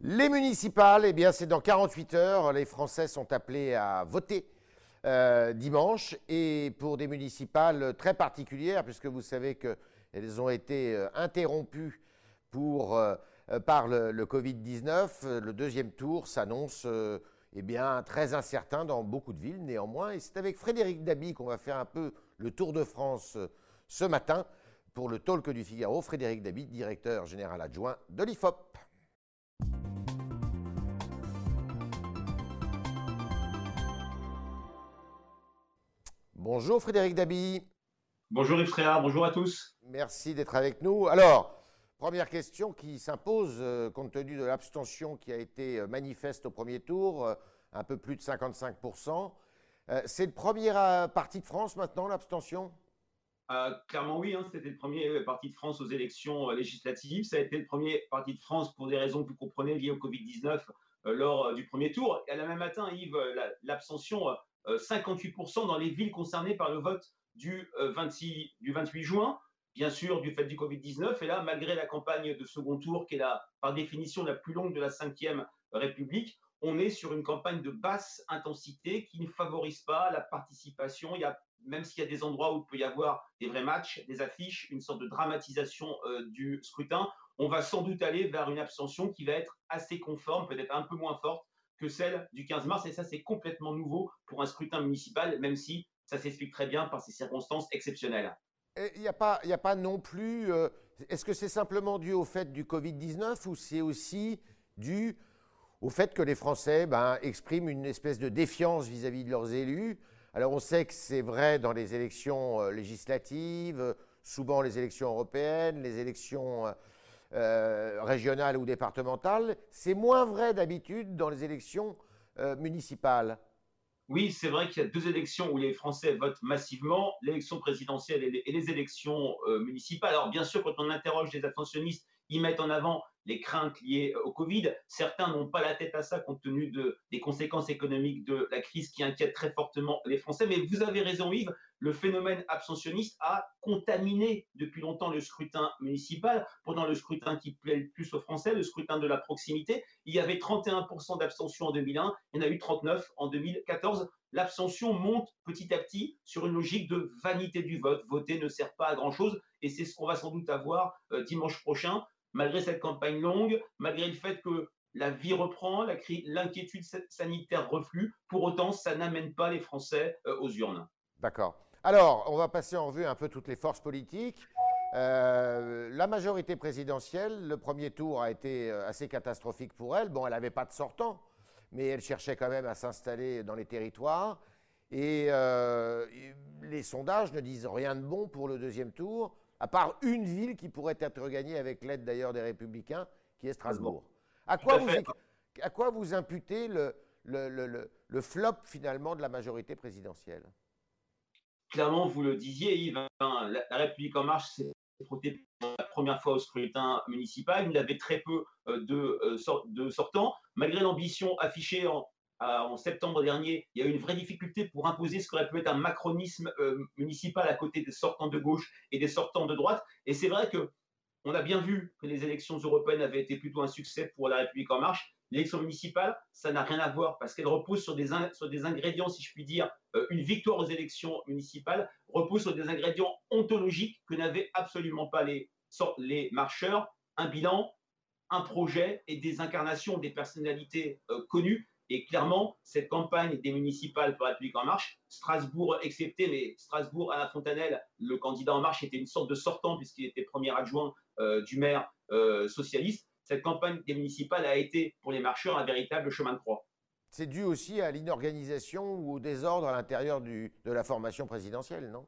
Les municipales, eh bien, c'est dans 48 heures. Les Français sont appelés à voter euh, dimanche et pour des municipales très particulières, puisque vous savez qu'elles ont été euh, interrompues pour, euh, par le, le Covid-19. Le deuxième tour s'annonce eh bien, très incertain dans beaucoup de villes, néanmoins. Et c'est avec Frédéric Dabi qu'on va faire un peu le tour de France ce matin pour le Talk du Figaro. Frédéric Dabi, directeur général adjoint de l'IFOP. Bonjour Frédéric Dabi. Bonjour Yves Fréard, bonjour à tous. Merci d'être avec nous. Alors, première question qui s'impose euh, compte tenu de l'abstention qui a été euh, manifeste au premier tour, euh, un peu plus de 55%. c'est le premier parti de France maintenant, l'abstention? Clairement oui, hein, c'était le premier parti de France aux élections législatives. Ça a été le premier parti de France pour des raisons que vous comprenez liées au Covid-19 lors du premier tour. Et à la même matin, Yves, l'abstention 58% dans les villes concernées par le vote du, 26, du 28 juin, bien sûr du fait du Covid-19. Et là, malgré la campagne de second tour, qui est la, par définition la plus longue de la Ve République, on est sur une campagne de basse intensité qui ne favorise pas la participation. Il y a, même s'il y a des endroits où il peut y avoir des vrais matchs, des affiches, une sorte de dramatisation du scrutin, on va sans doute aller vers une abstention qui va être assez conforme, peut-être un peu moins forte que celle du 15 mars. Et ça, c'est complètement nouveau pour un scrutin municipal, même si ça s'explique très bien par ces circonstances exceptionnelles. Il n'y a, pas, non plus. Euh, est-ce que c'est simplement dû au fait du Covid-19 ou c'est aussi dû au fait que les Français ben, expriment une espèce de défiance vis-à-vis de leurs élus? Alors on sait que c'est vrai dans les élections euh, législatives, souvent les élections européennes, les élections euh, régionales ou départementales. C'est moins vrai d'habitude dans les élections euh, municipales. Oui, c'est vrai qu'il y a deux élections où les Français votent massivement, l'élection présidentielle et les, élections euh, municipales. Alors bien sûr, quand on interroge les abstentionnistes, ils mettent en avant les craintes liées au Covid. Certains n'ont pas la tête à ça compte tenu de, des conséquences économiques de la crise qui inquiète très fortement les Français. Mais vous avez raison, Yves, le phénomène abstentionniste a contaminé depuis longtemps le scrutin municipal. Pendant le scrutin qui plaît le plus aux Français, le scrutin de la proximité, il y avait 31% d'abstention en 2001, il y en a eu 39 en 2014. L'abstention monte petit à petit sur une logique de vanité du vote. Voter ne sert pas à grand-chose et c'est ce qu'on va sans doute avoir euh, dimanche prochain malgré cette campagne longue, malgré le fait que la vie reprend, l'inquiétude sanitaire reflue, pour autant, ça n'amène pas les Français euh, aux urnes. D'accord. Alors, on va passer en vue un peu toutes les forces politiques. Euh, la majorité présidentielle, le premier tour a été euh, assez catastrophique pour elle. Bon, elle n'avait pas de sortant, mais elle cherchait quand même à s'installer dans les territoires. Et les sondages ne disent rien de bon pour le deuxième tour à part une ville qui pourrait être regagnée avec l'aide d'ailleurs des Républicains, qui est Strasbourg. À quoi, vous, à quoi vous imputez le, le, flop finalement de la majorité présidentielle? Clairement, vous le disiez, Yves, hein, la, République en marche s'est pour la première fois au scrutin municipal. Il avait très peu euh, de, euh, de sortants. Malgré l'ambition affichée en, en septembre dernier, il y a eu une vraie difficulté pour imposer ce qu'aurait pu être un macronisme euh, municipal à côté des sortants de gauche et des sortants de droite. Et c'est vrai que on a bien vu que les élections européennes avaient été plutôt un succès pour la République en marche. L'élection municipale, ça n'a rien à voir parce qu'elle repose sur des, ingrédients, si je puis dire, euh, une victoire aux élections municipales repose sur des ingrédients ontologiques que n'avaient absolument pas les, marcheurs, un bilan, un projet et des incarnations des personnalités euh, connues et clairement, cette campagne des municipales pour la République en marche, Strasbourg excepté, mais Strasbourg à la Fontanelle, le candidat en marche était une sorte de sortant puisqu'il était premier adjoint euh, du maire socialiste. Cette campagne des municipales a été pour les marcheurs un véritable chemin de croix. C'est dû aussi à l'inorganisation ou au désordre à l'intérieur de la formation présidentielle, non?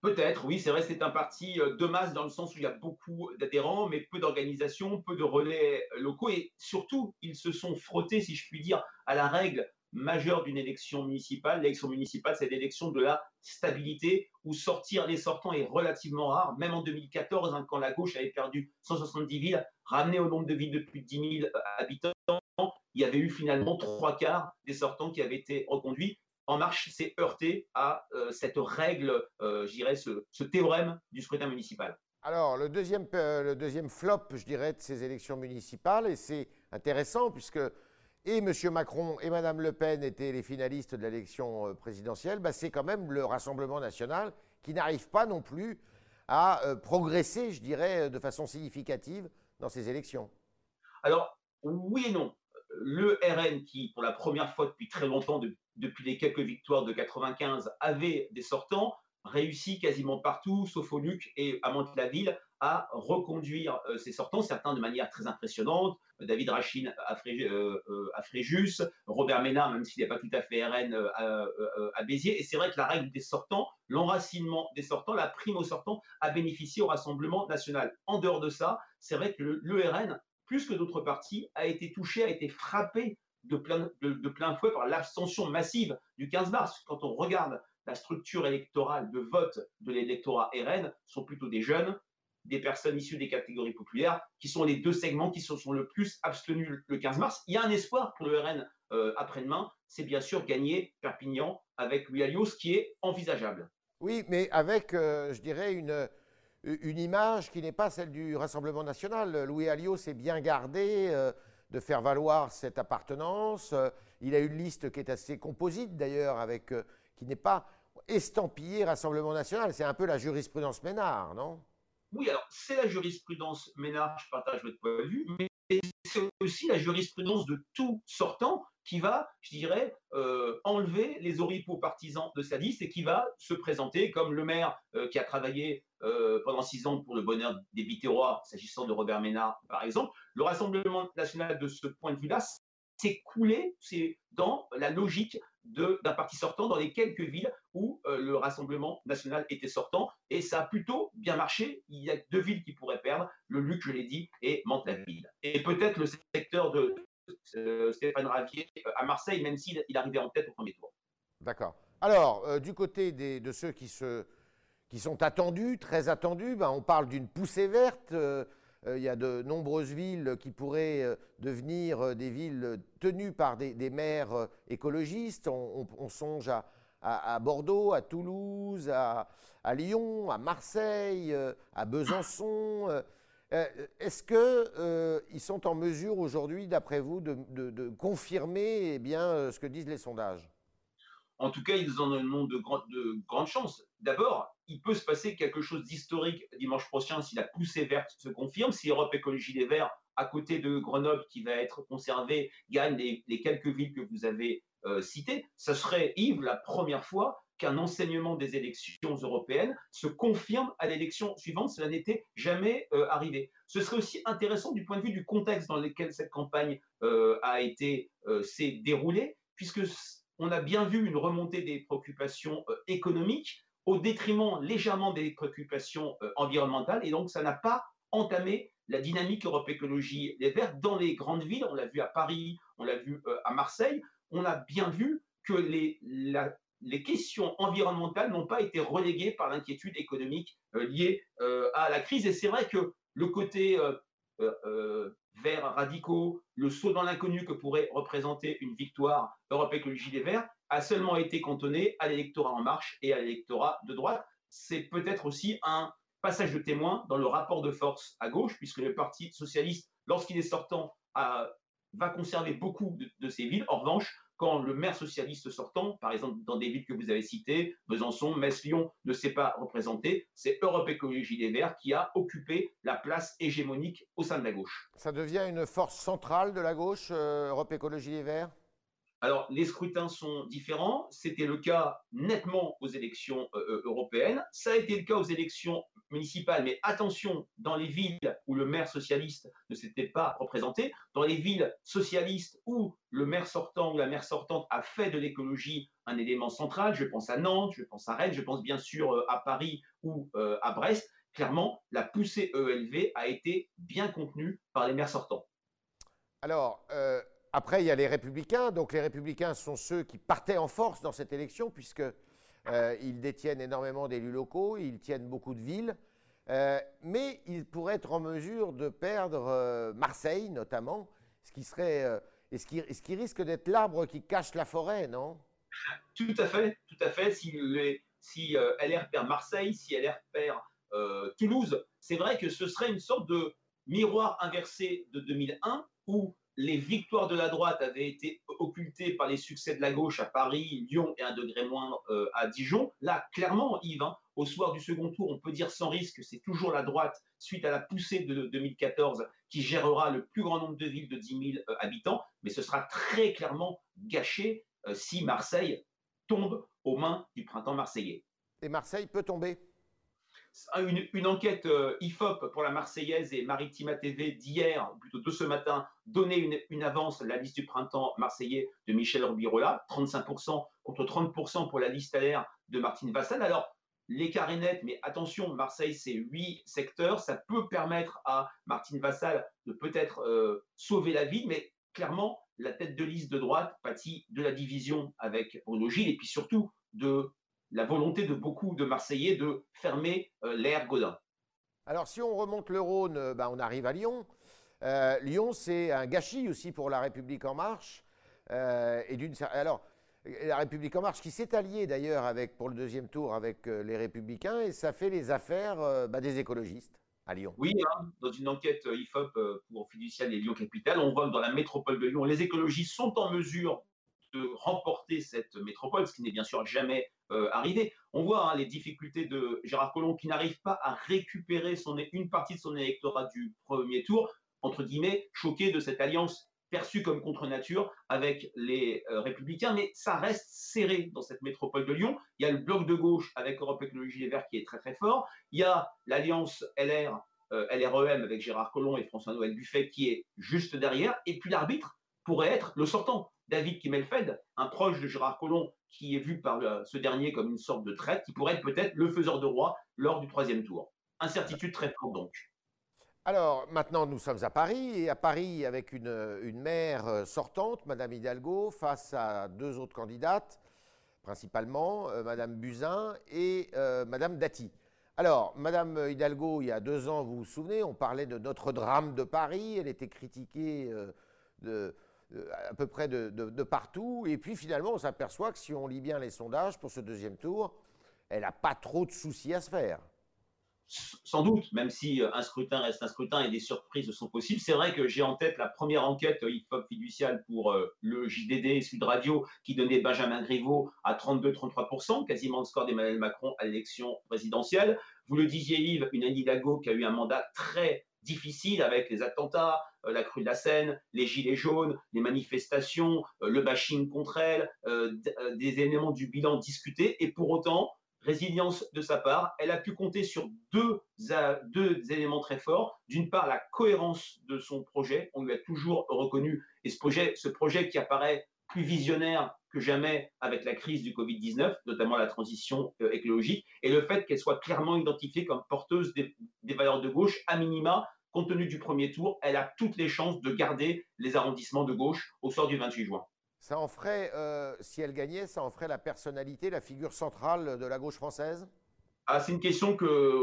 Peut-être, oui, c'est vrai, c'est un parti euh, de masse dans le sens où il y a beaucoup d'adhérents, mais peu d'organisations, peu de relais locaux, et surtout, ils se sont frottés, si je puis dire, à la règle majeure d'une élection municipale. L'élection municipale, c'est l'élection de la stabilité, où sortir les sortants est relativement rare. Même en 2014, hein, quand la gauche avait perdu 170 villes, ramené au nombre de villes de plus de 10 000 habitants, il y avait eu finalement trois quarts des sortants qui avaient été reconduits. En Marche s'est heurté à euh, cette règle, euh, je dirais, ce, théorème du scrutin municipal. Alors, le deuxième, le deuxième flop, je dirais, de ces élections municipales, et c'est intéressant puisque et M. Macron et Mme Le Pen étaient les finalistes de l'élection présidentielle, bah, c'est quand même le Rassemblement national qui n'arrive pas non plus à progresser, je dirais, de façon significative dans ces élections. Alors, oui et non. Le RN, qui pour la première fois depuis très longtemps, depuis les quelques victoires de 95, avait des sortants, réussit quasiment partout, sauf au Luc et à Mantes-la-Ville, à reconduire euh, ses sortants, certains de manière très impressionnante. David Rachin à, euh, euh, Fréjus, Robert Ménard, même s'il n'est pas tout à fait RN, à, Béziers. Et c'est vrai que la règle des sortants, l'enracinement des sortants, la prime aux sortants, a bénéficié au Rassemblement national. En dehors de ça, c'est vrai que le, plus que d'autres partis, a été touché, a été frappé de plein, de plein fouet par l'abstention massive du 15 mars. Quand on regarde la structure électorale de vote de l'électorat RN, sont plutôt des jeunes, des personnes issues des catégories populaires, qui sont les deux segments qui se sont le plus abstenus le 15 mars. Il y a un espoir pour le RN euh, après-demain, c'est bien sûr gagner Perpignan avec Louis Alliot, ce qui est envisageable. Oui, mais avec, euh, je dirais, une, une image qui n'est pas celle du Rassemblement national. Louis Alliot s'est bien gardé euh, de faire valoir cette appartenance. il a une liste qui est assez composite d'ailleurs, avec qui n'est pas estampillé Rassemblement national. C'est un peu la jurisprudence Ménard, non? Oui, alors c'est la jurisprudence Ménard, je partage votre point de vue, mais c'est aussi la jurisprudence de tout sortant qui va, je dirais, euh, enlever les oripeaux partisans de sa liste et qui va se présenter comme le maire euh, qui a travaillé euh, pendant six ans pour le bonheur des Biterrois, s'agissant de Robert Ménard, par exemple. Le Rassemblement national, de ce point de vue-là, s'est coulé, c'est dans la logique d'un parti sortant dans les quelques villes où euh, le Rassemblement national était sortant. Et ça a plutôt bien marché. Il y a deux villes qui pourraient perdre, le Luc, je l'ai dit, et Mantes-la-Ville. Et peut-être le secteur de euh, Stéphane Ravier euh, à Marseille, même s'il il arrivait en tête au premier tour. D'accord. Alors, du côté des, de ceux qui, se, qui sont attendus, très attendus, ben, on parle d'une poussée verte. Euh, il y a de nombreuses villes qui pourraient euh, devenir euh, des villes tenues par des, maires écologistes. On, songe à, Bordeaux, à Toulouse, à, Lyon, à Marseille, à Besançon. Est-ce qu'ils sont en mesure aujourd'hui, d'après vous, de, confirmer eh bien, ce que disent les sondages? En tout cas, ils en ont de, de grandes chances. D'abord, il peut se passer quelque chose d'historique dimanche prochain si la poussée verte se confirme, si Europe Écologie Les Verts, à côté de Grenoble, qui va être conservé, gagne les, quelques villes que vous avez euh, citées. Ce serait, Yves, la première fois qu'un enseignement des élections européennes se confirme à l'élection suivante. Cela n'était jamais euh, arrivé. Ce serait aussi intéressant du point de vue du contexte dans lequel cette campagne euh, a été s'est déroulée, puisque on a bien vu une remontée des préoccupations économiques, au détriment légèrement des préoccupations euh, environnementales. Et donc, ça n'a pas entamé la dynamique Europe Écologie Les Verts dans les grandes villes. On l'a vu à Paris, on l'a vu euh, à Marseille. On a bien vu que les, les questions environnementales n'ont pas été reléguées par l'inquiétude économique euh, liée à la crise. Et c'est vrai que le côté verts radicaux, le saut dans l'inconnu que pourrait représenter une victoire Europe Écologie Les Verts, a seulement été cantonné à l'électorat En Marche et à l'électorat de droite. C'est peut-être aussi un passage de témoin dans le rapport de force à gauche, puisque le Parti socialiste, lorsqu'il est sortant, va conserver beaucoup de, ses villes. En revanche, quand le maire socialiste sortant, par exemple dans des villes que vous avez citées, Besançon, Metz, Lyon, ne s'est pas représenté, c'est Europe Écologie des Verts qui a occupé la place hégémonique au sein de la gauche. Ça devient une force centrale de la gauche, euh, Europe Écologie des Verts? Alors, les scrutins sont différents. C'était le cas nettement aux élections euh, euh, européennes. Ça a été le cas aux élections municipales. Mais attention, dans les villes où le maire socialiste ne s'était pas représenté, dans les villes socialistes où le maire sortant ou la maire sortante a fait de l'écologie un élément central, je pense à Nantes, je pense à Rennes, je pense bien sûr euh, à Paris ou à Brest, clairement, la poussée ELV a été bien contenue par les maires sortants. Alors, après, il y a les républicains. Donc les républicains sont ceux qui partaient en force dans cette élection, puisqu'ils euh, détiennent énormément d'élus locaux, ils tiennent beaucoup de villes. Euh, mais ils pourraient être en mesure de perdre euh, Marseille, notamment, ce qui, serait, et ce, qui, risque d'être l'arbre qui cache la forêt, non? Tout à fait, tout à fait. Si, si LR perd Marseille, si LR perd Toulouse. C'est vrai que ce serait une sorte de miroir inversé de 2001 où les victoires de la droite avaient été occultées par les succès de la gauche à Paris, Lyon et un degré moins euh, à Dijon. Là, clairement, Yves, hein, au soir du second tour, on peut dire sans risque que c'est toujours la droite, suite à la poussée de 2014, qui gérera le plus grand nombre de villes de 10 000 euh, habitants. Mais ce sera très clairement gâché euh, si Marseille tombe aux mains du printemps marseillais. Et Marseille peut tomber? Une, enquête euh, IFOP pour la Marseillaise et Maritima TV d'hier, plutôt de ce matin, donnait une, avance à la liste du printemps marseillais de Michel Rubirola, 35% contre 30% pour la liste à l'air de Martine Vassal. Alors, l'écart est net, mais attention, Marseille, c'est huit secteurs. Ça peut permettre à Martine Vassal de peut-être euh, sauver la vie, mais clairement, la tête de liste de droite pâtit de la division avec Bruno Gilles et puis surtout de la volonté de beaucoup de Marseillais de fermer euh, l'air Godin. Alors si on remonte le Rhône, euh, ben, on arrive à Lyon. Euh, Lyon, c'est un gâchis aussi pour la République en marche. et d'une alors la République en marche qui s'est alliée d'ailleurs avec pour le deuxième tour avec les Républicains et ça fait les affaires ben, des écologistes à Lyon. Oui, hein, dans une enquête IFOP pour Fiducial et Lyon Capital, on voit que dans la métropole de Lyon, les écologistes sont en mesure de remporter cette métropole, ce qui n'est bien sûr jamais euh, arrivé. On voit hein, les difficultés de Gérard Collomb qui n'arrive pas à récupérer une partie de son électorat du premier tour, entre guillemets, choqué de cette alliance perçue comme contre nature avec les euh, républicains, mais ça reste serré dans cette métropole de Lyon. Il y a le bloc de gauche avec Europe Écologie Les Verts qui est très très fort. Il y a l'alliance LR, euh, LREM avec Gérard Collomb et François-Noël Buffet qui est juste derrière. Et puis l'arbitre pourrait être le sortant. David Kimmelfeld, un proche de Gérard Collomb, qui est vu par ce dernier comme une sorte de traite, qui pourrait être peut-être le faiseur de roi lors du troisième tour. Incertitude très forte donc. Alors maintenant, nous sommes à Paris, et à Paris avec une, une maire euh, sortante, Madame Hidalgo, face à deux autres candidates, principalement euh, Madame Buzyn et euh, Madame Dati. Alors, Madame Hidalgo, il y a deux ans, vous vous souvenez, on parlait de notre drame de Paris, elle était critiquée de, à peu près de, partout. Et puis finalement, on s'aperçoit que si on lit bien les sondages pour ce deuxième tour, elle n'a pas trop de soucis à se faire. Sans doute, même si euh, un scrutin reste un scrutin et des surprises sont possibles. C'est vrai que j'ai en tête la première enquête hip-hop fiduciale pour euh, le JDD Sud Radio qui donnait Benjamin Griveaux à 32-33%, quasiment le score d'Emmanuel Macron à l'élection présidentielle. Vous le disiez Yves, une Anne Hidalgo qui a eu un mandat très difficile avec les attentats, euh, la crue de la Seine, les gilets jaunes, les manifestations, euh, le bashing contre elle, euh, des éléments du bilan discutés. Et pour autant, résilience de sa part, elle a pu compter sur deux, deux éléments très forts. D'une part, la cohérence de son projet. On lui a toujours reconnu, et ce projet, ce projet qui apparaît plus visionnaire que jamais avec la crise du Covid-19, notamment la transition écologique, et le fait qu'elle soit clairement identifiée comme porteuse des, des valeurs de gauche, à minima, compte tenu du premier tour, elle a toutes les chances de garder les arrondissements de gauche au sort du 28 juin. Ça en ferait, euh, si elle gagnait, ça en ferait la personnalité, la figure centrale de la gauche française? Ah, c'est une question que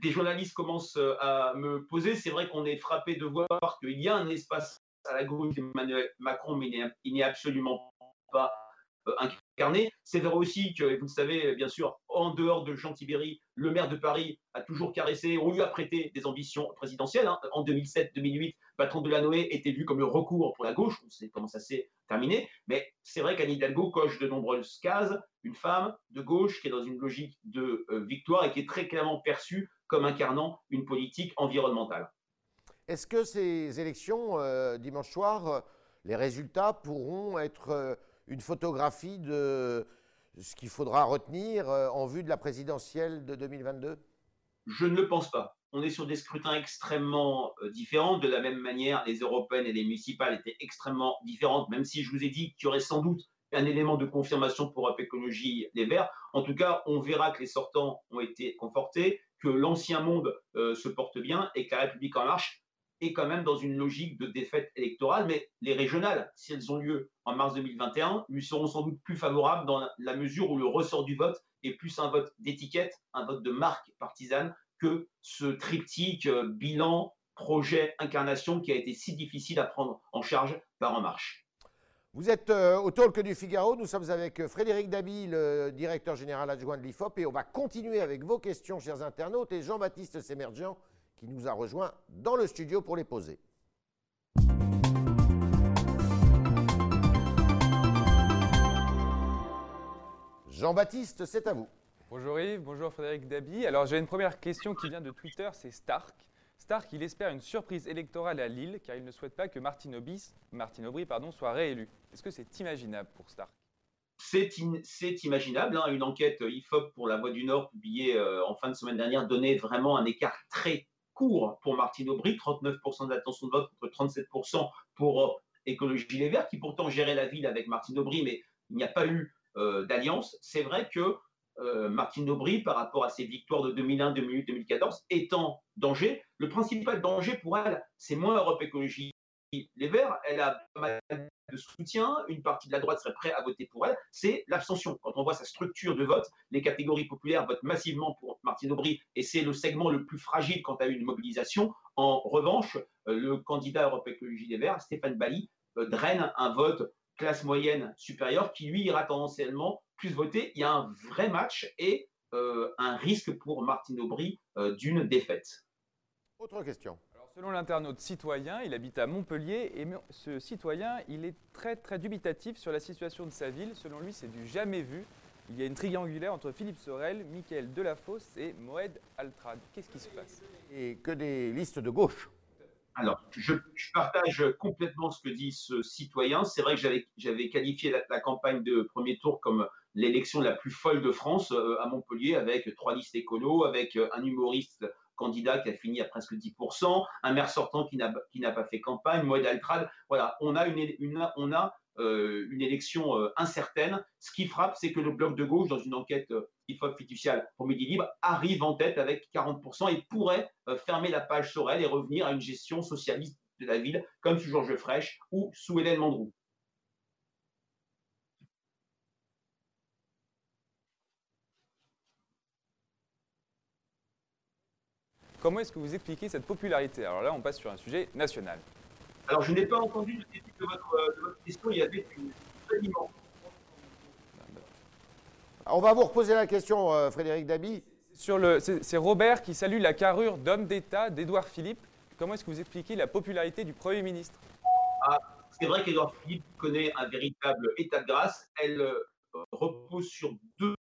des, journalistes commencent euh, à me poser. C'est vrai qu'on est frappé de voir qu'il y a un espace à la gauche d'Emmanuel Macron, mais il n'est absolument euh, incarné. C'est vrai aussi que, vous le savez, bien sûr, en dehors de Jean Tibéry, le maire de Paris a toujours caressé, on lui a prêté des ambitions présidentielles. Hein. En 2007-2008, Patron de la Noé était vu comme le recours pour la gauche. On sait comment ça s'est terminé. Mais c'est vrai qu'Anne Hidalgo coche de nombreuses cases. Une femme de gauche qui est dans une logique de euh, victoire et qui est très clairement perçue comme incarnant une politique environnementale. Est-ce que ces élections, euh, dimanche soir, les résultats pourront être une photographie de ce qu'il faudra retenir euh, en vue de la présidentielle de 2022 Je ne le pense pas. On est sur des scrutins extrêmement euh, différents. De la même manière, les européennes et les municipales étaient extrêmement différentes, même si je vous ai dit qu'il y aurait sans doute un élément de confirmation pour Europe Écologie Verts. En tout cas, on verra que les sortants ont été confortés, que l'ancien monde euh, se porte bien et que la République en marche est quand même dans une logique de défaite électorale, mais les régionales, si elles ont lieu en mars 2021, lui seront sans doute plus favorables dans la mesure où le ressort du vote est plus un vote d'étiquette, un vote de marque partisane, que ce triptyque euh, bilan, projet, incarnation qui a été si difficile à prendre en charge par En Marche. Vous êtes euh, au Talk du Figaro. Nous sommes avec euh, Frédéric Dabi, le directeur général adjoint de l'IFOP, et on va continuer avec vos questions, chers internautes, et Jean-Baptiste Sémergian, qui nous a rejoint dans le studio pour les poser. Jean-Baptiste, c'est à vous. Bonjour Yves, bonjour Frédéric Dabi. Alors j'ai une première question qui vient de Twitter, c'est Stark. Stark, il espère une surprise électorale à Lille car il ne souhaite pas que Martine, Aubry pardon, soit réélu. Est-ce que c'est imaginable pour Stark? C'est imaginable. Hein. Une enquête IFOP pour la Voix du Nord publiée euh, en fin de semaine dernière donnait vraiment un écart très court pour Martine Aubry, 39% d'attention de vote contre 37% pour euh, Écologie Les Verts, qui pourtant gérait la ville avec Martine Aubry, mais il n'y a pas eu euh, d'alliance. C'est vrai que euh, Martine Aubry, par rapport à ses victoires de 2001, 2008, 2014, est en danger. Le principal danger pour elle, c'est moins Europe Écologie Les Verts. Elle a pas mal de soutien. Une partie de la droite serait prête à voter pour elle. C'est l'abstention. Quand on voit sa structure de vote, les catégories populaires votent massivement pour Martine Aubry et c'est le segment le plus fragile y a une mobilisation. En revanche, euh, le candidat Europe Écologie Les Verts, Stéphane Bali, euh, draine un vote classe moyenne supérieure qui lui ira tendanciellement plus voter. Il y a un vrai match et euh, un risque pour Martine Aubry d'une défaite. Autre question. Selon l'internaute citoyen, il habite à Montpellier et ce citoyen, il est très très dubitatif sur la situation de sa ville. Selon lui, c'est du jamais vu. Il y a une triangulaire entre Philippe Sorel, Michael Delafosse et Moed Altrad. Qu'est-ce qui se passe? Et que des listes de gauche. Alors, je, partage complètement ce que dit ce citoyen. C'est vrai que j'avais qualifié la, campagne de premier tour comme l'élection la plus folle de France euh, à Montpellier, avec trois listes écolos, avec euh, un humoriste candidat qui a fini à presque 10%, un maire sortant qui n'a pas fait campagne, Moed Altrad. Voilà, on a une, on a euh, une élection euh, incertaine. Ce qui frappe, c'est que le bloc de gauche, dans une enquête euh, IFOP fiduciale pour Midi Libre, arrive en tête avec 40% et pourrait fermer la page Sorel et revenir à une gestion socialiste de la ville, comme sous Georges Frêche ou sous Hélène Mandrou. Comment est-ce que vous expliquez cette popularité? Alors là, on passe sur un sujet national. Alors, je n'ai pas entendu le début de votre, question. Il y avait une. On va vous reposer la question, euh, Frédéric Dabi. C'est Robert qui salue la carrure d'homme d'État d'Édouard Philippe. Comment est-ce que vous expliquez la popularité du Premier ministre? Ah, C'est vrai qu'Édouard Philippe connaît un véritable état de grâce. Elle euh, repose sur deux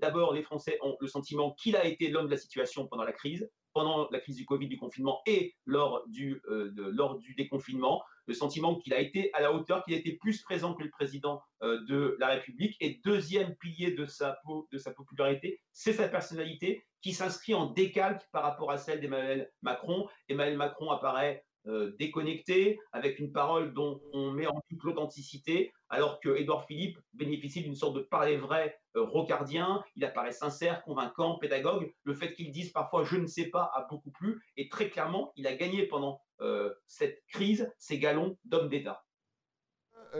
D'abord, les Français ont le sentiment qu'il a été l'homme de la situation pendant la crise pendant la crise du Covid, du confinement et lors du, euh, lors du déconfinement, le sentiment qu'il a été à la hauteur, qu'il a été plus présent que le président euh, de la République. Et deuxième pilier de sa, de sa popularité, c'est sa personnalité qui s'inscrit en décalque par rapport à celle d'Emmanuel Macron. Emmanuel Macron apparaît euh, déconnecté, avec une parole dont on met en doute l'authenticité, alors que Édouard Philippe bénéficie d'une sorte de parler vrai euh, rocardien, il apparaît sincère, convaincant, pédagogue. Le fait qu'il dise parfois je ne sais pas a beaucoup plu, et très clairement, il a gagné pendant euh, cette crise ses galons d'homme d'État.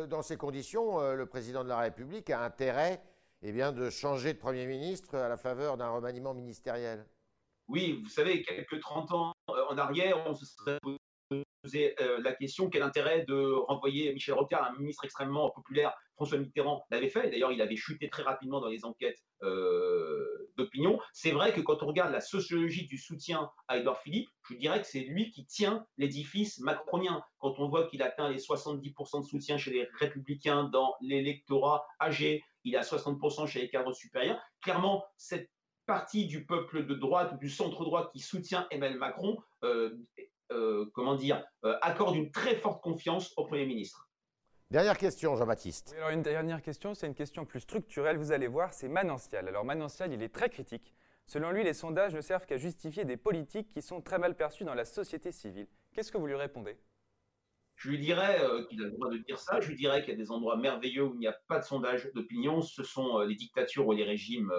Dans ces conditions, le président de la République a intérêt eh bien, de changer de Premier ministre à la faveur d'un remaniement ministériel. Oui, vous savez, quelques 30 ans en arrière, on se serait posez euh, la question quel intérêt de renvoyer Michel Rocard, un ministre extrêmement populaire François Mitterrand l'avait fait, d'ailleurs il avait chuté très rapidement dans les enquêtes euh, d'opinion. C'est vrai que quand on regarde la sociologie du soutien à Edouard Philippe, je dirais que c'est lui qui tient l'édifice macronien. Quand on voit qu'il atteint les 70% de soutien chez les républicains dans l'électorat âgé, il a 60% chez les cadres supérieurs, clairement cette partie du peuple de droite ou du centre droit qui soutient Emmanuel Macron euh, comment dire, euh, accorde une très forte confiance au Premier ministre. Dernière question, Jean-Baptiste. alors une dernière question, c'est une question plus structurelle, vous allez voir, c'est Manancial. Alors Manancial, il est très critique. Selon lui, les sondages ne servent qu'à justifier des politiques qui sont très mal perçues dans la société civile. Qu'est-ce que vous lui répondez? Je lui dirais euh, qu'il a le droit de dire ça. Je lui dirais qu'il y a des endroits merveilleux où il n'y a pas de sondage d'opinion. Ce sont les dictatures ou les régimes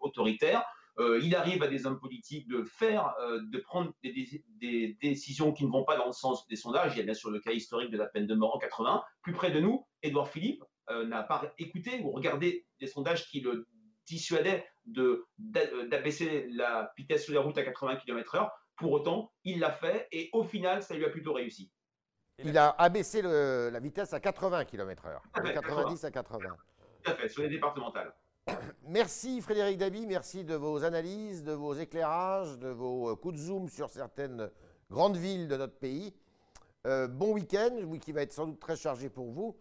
autoritaires. Euh, il arrive à des hommes politiques de faire, euh, de prendre des, décisions qui ne vont pas dans le sens des sondages. Il y a bien sûr le cas historique de la peine de mort en 80. Plus près de nous, Édouard Philippe euh, n'a pas écouté ou regardé des sondages qui le dissuadaient d'abaisser la vitesse sur les routes à 80 km/h. Pour autant, il l'a fait et au final, ça lui a plutôt réussi. Il a abaissé le- la vitesse à 80 km/h, Ah de ouais, 90 à 80. Tout à fait, sur les départementales. Merci Frédéric Dabi, merci de vos analyses, de vos éclairages, de vos euh, coups de zoom sur certaines grandes villes de notre pays. Euh, bon week-end, qui va être sans doute très chargé pour vous.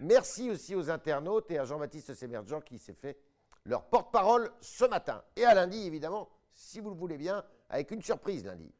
Merci aussi aux internautes et à Jean-Baptiste Sémergent qui s'est fait leur porte-parole ce matin. Et à lundi, évidemment, si vous le voulez bien, avec une surprise lundi.